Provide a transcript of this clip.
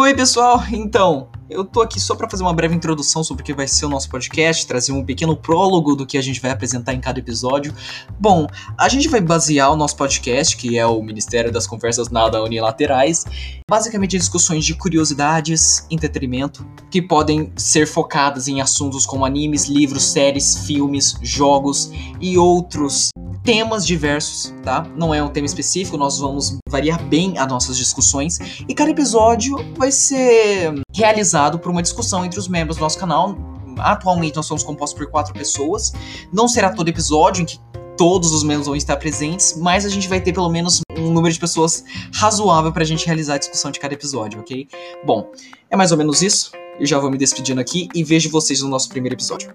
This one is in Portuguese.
Oi, pessoal. Então, eu tô aqui só para fazer uma breve introdução sobre o que vai ser o nosso podcast, trazer um pequeno prólogo do que a gente vai apresentar em cada episódio. Bom, a gente vai basear o nosso podcast, que é o Ministério das Conversas Nada Unilaterais, basicamente em discussões de curiosidades, entretenimento, que podem ser focadas em assuntos como animes, livros, séries, filmes, jogos e outros temas diversos, tá? Não é um tema específico, nós vamos variar bem as nossas discussões e cada episódio vai ser realizado por uma discussão entre os membros do nosso canal. Atualmente nós somos compostos por quatro pessoas. Não será todo episódio em que todos os membros vão estar presentes, mas a gente vai ter pelo menos um número de pessoas razoável para a gente realizar a discussão de cada episódio, ok? Bom, é mais ou menos isso. Eu já vou me despedindo aqui e vejo vocês no nosso primeiro episódio.